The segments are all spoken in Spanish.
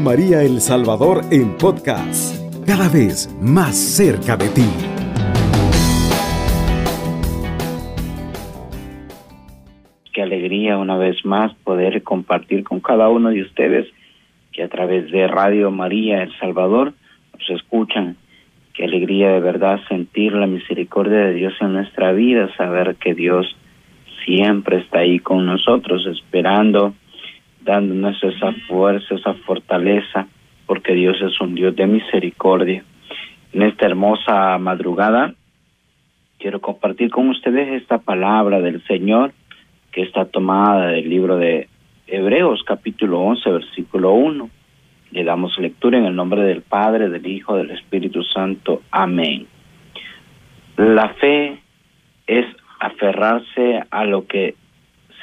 María El Salvador en podcast, cada vez más cerca de ti. Qué alegría una vez más poder compartir con cada uno de ustedes que a través de Radio María El Salvador nos escuchan. Qué alegría de verdad sentir la misericordia de Dios en nuestra vida, saber que Dios siempre está ahí con nosotros, esperando dándonos esa fuerza, esa fortaleza, porque Dios es un Dios de misericordia. En esta hermosa madrugada quiero compartir con ustedes esta palabra del Señor que está tomada del libro de Hebreos capítulo 11 versículo 1. Le damos lectura en el nombre del Padre, del Hijo, del Espíritu Santo. Amén. La fe es aferrarse a lo que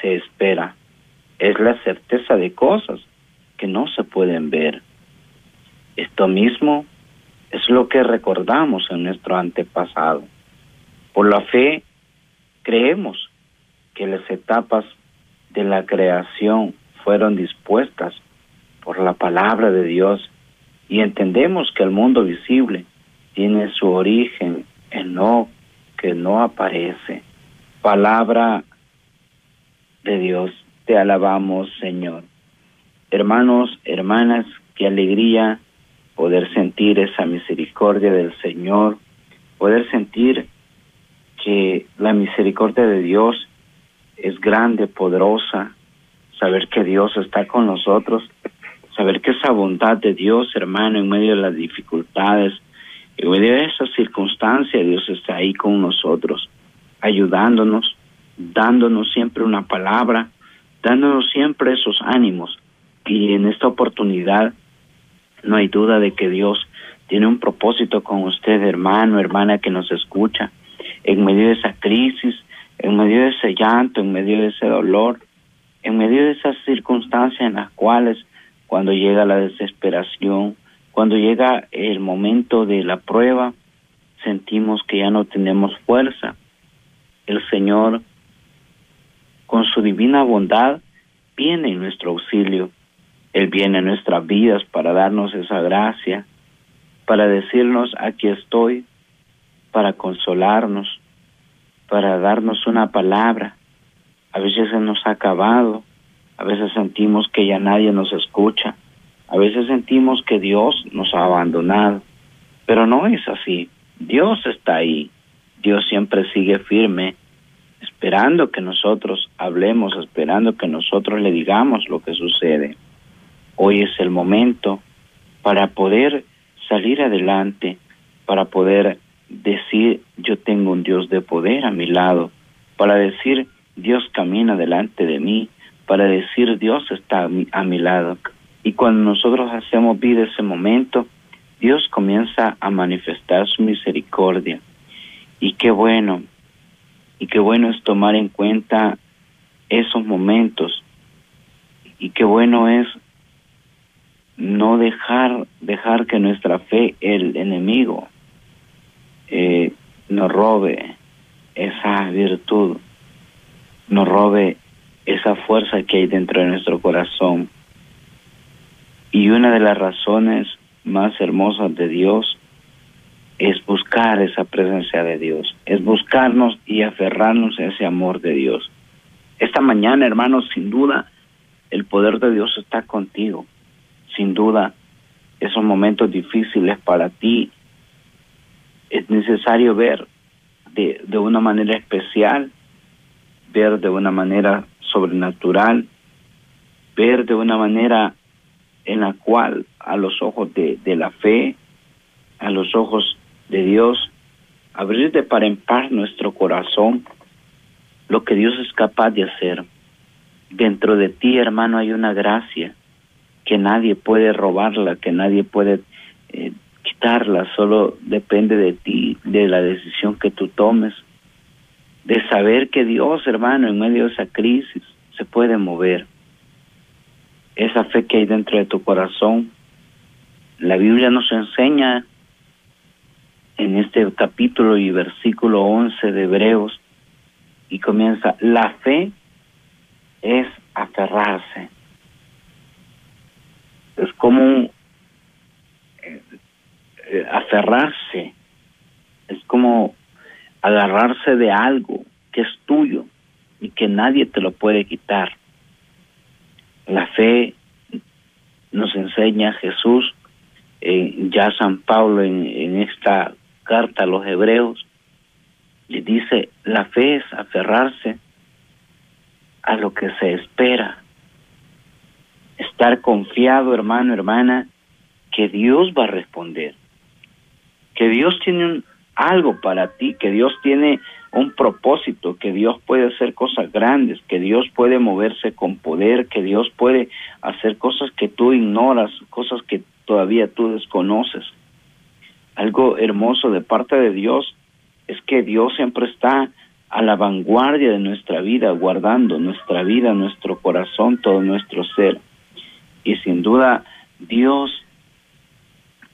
se espera es la certeza de cosas que no se pueden ver. Esto mismo es lo que recordamos en nuestro antepasado. Por la fe creemos que las etapas de la creación fueron dispuestas por la palabra de Dios y entendemos que el mundo visible tiene su origen en no que no aparece. Palabra de Dios. Te alabamos, Señor. Hermanos, hermanas, qué alegría poder sentir esa misericordia del Señor, poder sentir que la misericordia de Dios es grande, poderosa, saber que Dios está con nosotros, saber que esa bondad de Dios, hermano, en medio de las dificultades, en medio de esas circunstancias, Dios está ahí con nosotros, ayudándonos, dándonos siempre una palabra, dándonos siempre esos ánimos. Y en esta oportunidad no hay duda de que Dios tiene un propósito con usted, hermano, hermana que nos escucha, en medio de esa crisis, en medio de ese llanto, en medio de ese dolor, en medio de esas circunstancias en las cuales cuando llega la desesperación, cuando llega el momento de la prueba, sentimos que ya no tenemos fuerza. El Señor con su divina bondad, viene en nuestro auxilio. Él viene en nuestras vidas para darnos esa gracia, para decirnos, aquí estoy, para consolarnos, para darnos una palabra. A veces se nos ha acabado, a veces sentimos que ya nadie nos escucha, a veces sentimos que Dios nos ha abandonado, pero no es así. Dios está ahí, Dios siempre sigue firme esperando que nosotros hablemos, esperando que nosotros le digamos lo que sucede. Hoy es el momento para poder salir adelante, para poder decir yo tengo un Dios de poder a mi lado, para decir Dios camina delante de mí, para decir Dios está a mi, a mi lado. Y cuando nosotros hacemos vida ese momento, Dios comienza a manifestar su misericordia. Y qué bueno, y qué bueno es tomar en cuenta esos momentos. Y qué bueno es no dejar dejar que nuestra fe el enemigo eh, nos robe esa virtud nos robe esa fuerza que hay dentro de nuestro corazón. Y una de las razones más hermosas de Dios es buscar esa presencia de Dios, es buscarnos y aferrarnos a ese amor de Dios. Esta mañana, hermanos, sin duda, el poder de Dios está contigo. Sin duda, esos momentos difíciles para ti es necesario ver de, de una manera especial, ver de una manera sobrenatural, ver de una manera en la cual a los ojos de, de la fe, a los ojos de Dios, abrir de par en par nuestro corazón, lo que Dios es capaz de hacer. Dentro de ti, hermano, hay una gracia que nadie puede robarla, que nadie puede eh, quitarla, solo depende de ti, de la decisión que tú tomes, de saber que Dios, hermano, en medio de esa crisis, se puede mover. Esa fe que hay dentro de tu corazón, la Biblia nos enseña en este capítulo y versículo 11 de Hebreos y comienza, la fe es aferrarse. es como eh, eh, aferrarse, es como agarrarse de algo que es tuyo y que nadie te lo puede quitar. La fe nos enseña Jesús, eh, ya San Pablo en, en esta carta a los hebreos, le dice, la fe es aferrarse a lo que se espera, estar confiado, hermano, hermana, que Dios va a responder, que Dios tiene un, algo para ti, que Dios tiene un propósito, que Dios puede hacer cosas grandes, que Dios puede moverse con poder, que Dios puede hacer cosas que tú ignoras, cosas que todavía tú desconoces. Algo hermoso de parte de Dios es que Dios siempre está a la vanguardia de nuestra vida, guardando nuestra vida, nuestro corazón, todo nuestro ser. Y sin duda, Dios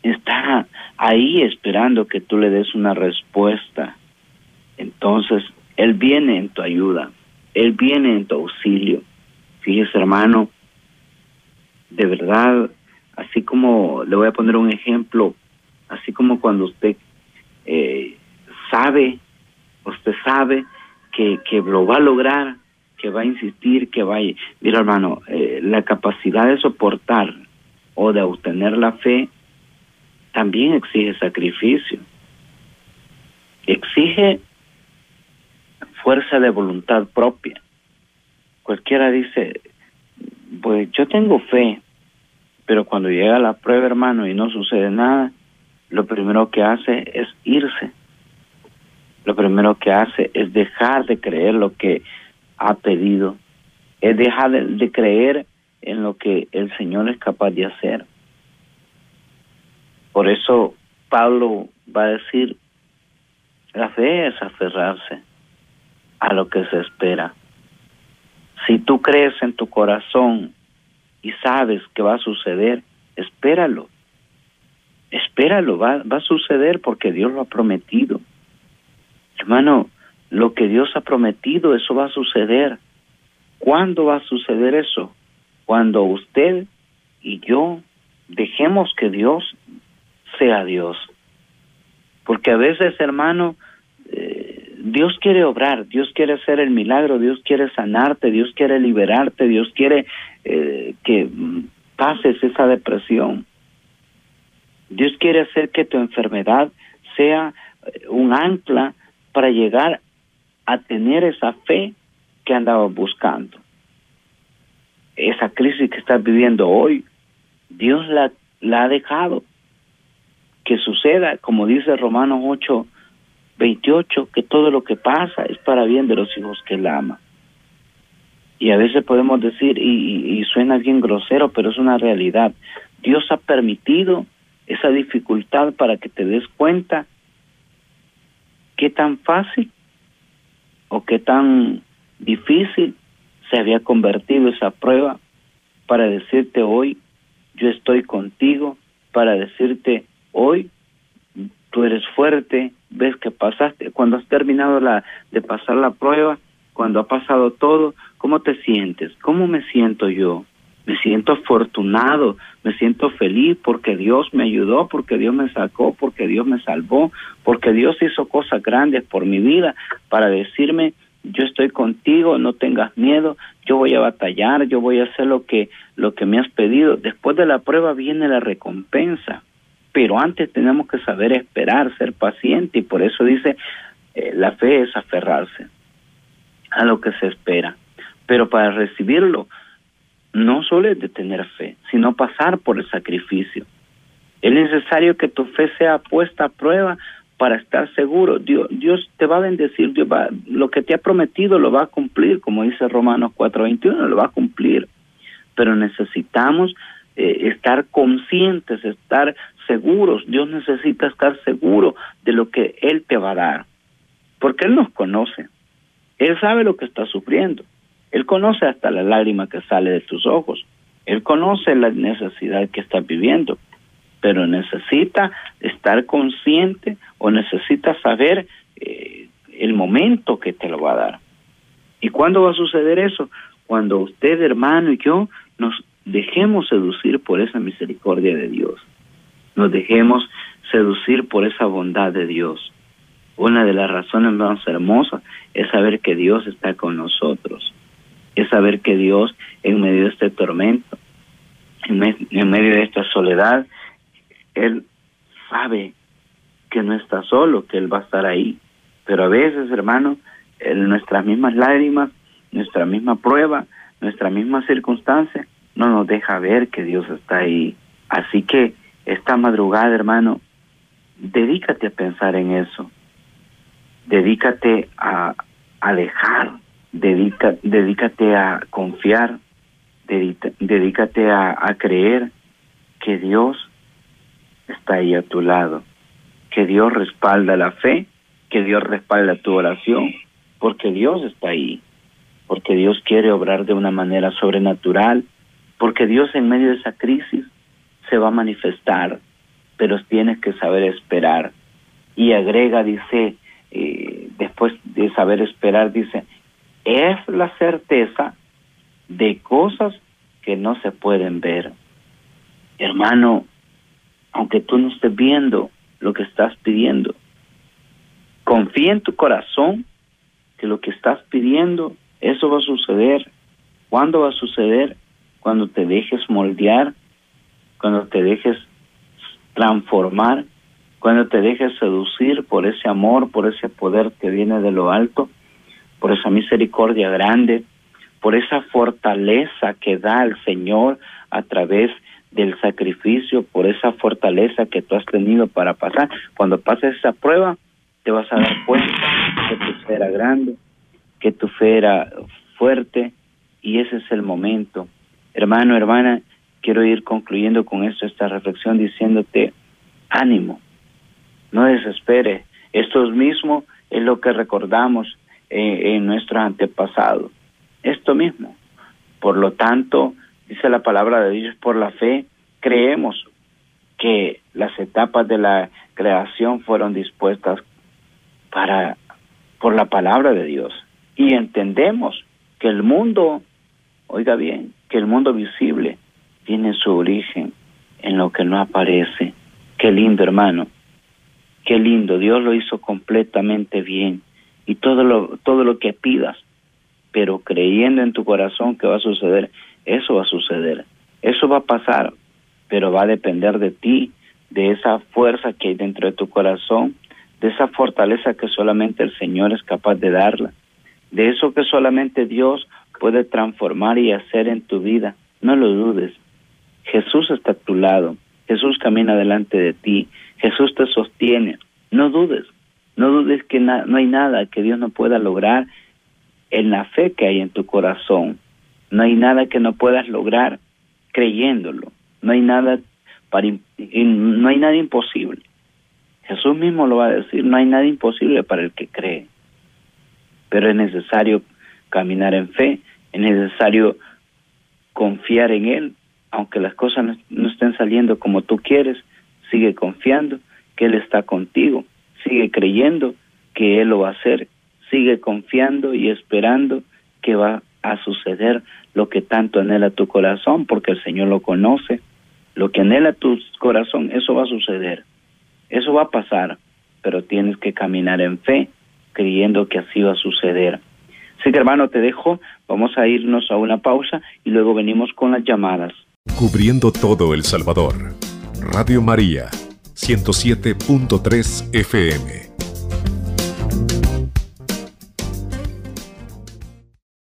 está ahí esperando que tú le des una respuesta. Entonces, Él viene en tu ayuda, Él viene en tu auxilio. Fíjese, hermano, de verdad, así como le voy a poner un ejemplo, así como cuando usted eh, sabe, usted sabe que, que lo va a lograr, que va a insistir, que va a... Mira, hermano, eh, la capacidad de soportar o de obtener la fe también exige sacrificio. Exige fuerza de voluntad propia. Cualquiera dice, pues yo tengo fe, pero cuando llega la prueba, hermano, y no sucede nada, lo primero que hace es irse. Lo primero que hace es dejar de creer lo que ha pedido, es dejar de, de creer en lo que el Señor es capaz de hacer. Por eso Pablo va a decir, la fe es aferrarse a lo que se espera. Si tú crees en tu corazón y sabes que va a suceder, espéralo. Espéralo, va, va a suceder porque Dios lo ha prometido. Hermano, lo que Dios ha prometido, eso va a suceder. ¿Cuándo va a suceder eso? Cuando usted y yo dejemos que Dios sea Dios. Porque a veces, hermano, eh, Dios quiere obrar, Dios quiere hacer el milagro, Dios quiere sanarte, Dios quiere liberarte, Dios quiere eh, que pases esa depresión. Dios quiere hacer que tu enfermedad sea eh, un ancla para llegar a tener esa fe que andabas buscando. Esa crisis que estás viviendo hoy, Dios la, la ha dejado que suceda, como dice Romanos 8, 28, que todo lo que pasa es para bien de los hijos que él ama. Y a veces podemos decir, y, y, suena bien grosero, pero es una realidad, Dios ha permitido esa dificultad para que te des cuenta qué tan fácil o qué tan difícil se había convertido esa prueba para decirte hoy, yo estoy contigo, para decirte hoy tú eres fuerte, ves que pasaste, cuando has terminado la, de pasar la prueba, cuando ha pasado todo, ¿cómo te sientes? ¿Cómo me siento yo? Me siento afortunado, me siento feliz porque Dios me ayudó, porque Dios me sacó, porque Dios me salvó, porque Dios hizo cosas grandes por mi vida para decirme, yo estoy contigo, no tengas miedo, yo voy a batallar, yo voy a hacer lo que lo que me has pedido. Después de la prueba viene la recompensa pero antes tenemos que saber esperar, ser paciente y por eso dice, eh, la fe es aferrarse a lo que se espera. Pero para recibirlo, no solo es de tener fe, sino pasar por el sacrificio. Es necesario que tu fe sea puesta a prueba para estar seguro. Dios, te va a bendecir, Dios va, lo que te ha prometido lo va a cumplir, como dice Romanos 4:21, lo va a cumplir. Pero necesitamos eh, estar conscientes, estar seguros. Dios necesita estar seguro de lo que Él te va a dar. Porque Él nos conoce. Él sabe lo que estás sufriendo. Él conoce hasta la lágrima que sale de tus ojos. Él conoce la necesidad que estás viviendo. Pero necesita estar consciente o necesita saber eh, el momento que te lo va a dar. ¿Y cuándo va a suceder eso? Cuando usted, hermano, y yo nos dejemos seducir por esa misericordia de Dios. Nos dejemos seducir por esa bondad de Dios. Una de las razones más hermosas es saber que Dios está con nosotros. Saber que Dios en medio de este tormento, en, medio de esta soledad, Él sabe que no está solo, que Él va a estar ahí. Pero a veces, hermano, en nuestras mismas lágrimas, nuestra misma prueba, nuestra misma circunstancia, no nos deja ver que Dios está ahí. Así que esta madrugada, hermano, dedícate a pensar en eso. Dedícate a alejar, dedica, dedícate a confiar, dedícate a, a creer que Dios está ahí a tu lado, que Dios respalda la fe, que Dios respalda tu oración, porque Dios está ahí, porque Dios quiere obrar de una manera sobrenatural, porque Dios en medio de esa crisis se va a manifestar, pero tienes que saber esperar. Y agrega, dice, eh, después de saber esperar, dice, es la certeza de cosas que no se pueden ver. Hermano, aunque tú no estés viendo lo que estás pidiendo, confía en tu corazón que lo que estás pidiendo, eso va a suceder. ¿Cuándo va a suceder? Cuando te dejes moldear, cuando te dejes transformar, cuando te dejes seducir por ese amor, por ese poder que viene de lo alto, por esa misericordia grande, por esa fortaleza que da el Señor a través del sacrificio, por esa fortaleza que tú has tenido para pasar. Cuando pases esa prueba, te vas a dar cuenta que tu fe era grande, que tu fe era fuerte, y ese es el momento. Hermano, hermana, quiero ir concluyendo con esto, esta reflexión, diciéndote, ánimo, no desespere. Esto mismo es lo que recordamos en nuestros antepasados. Esto mismo. Por lo tanto, dice la palabra de Dios, por la fe creemos que las etapas de la creación fueron dispuestas para por la palabra de Dios y entendemos que el mundo, oiga bien, que el mundo visible tiene su origen en lo que no aparece. Qué lindo, hermano. Qué lindo, Dios lo hizo completamente bien y todo lo todo lo que pidas, pero creyendo en tu corazón que va a suceder, eso va a suceder. Eso va a pasar, pero va a depender de ti, de esa fuerza que hay dentro de tu corazón, de esa fortaleza que solamente el Señor es capaz de darla, de eso que solamente Dios puede transformar y hacer en tu vida. No lo dudes. Jesús está a tu lado. Jesús camina delante de ti. Jesús te sostiene. No dudes. No dudes que no hay nada que Dios no pueda lograr en la fe que hay en tu corazón. No hay nada que no puedas lograr creyéndolo. No hay nada para no hay nada imposible. Jesús mismo lo va a decir, no hay nada imposible para el que cree. Pero es necesario caminar en fe, es necesario confiar en Él, aunque las cosas no, estén saliendo como tú quieres, sigue confiando que Él está contigo, sigue creyendo que Él lo va a hacer, sigue confiando y esperando que va a suceder lo que tanto anhela tu corazón, porque el Señor lo conoce. Lo que anhela tu corazón, eso va a suceder, eso va a pasar, pero tienes que caminar en fe, creyendo que así va a suceder. Así que hermano, te dejo, vamos a irnos a una pausa y luego venimos con las llamadas. Cubriendo todo El Salvador. Radio María, 107.3 FM.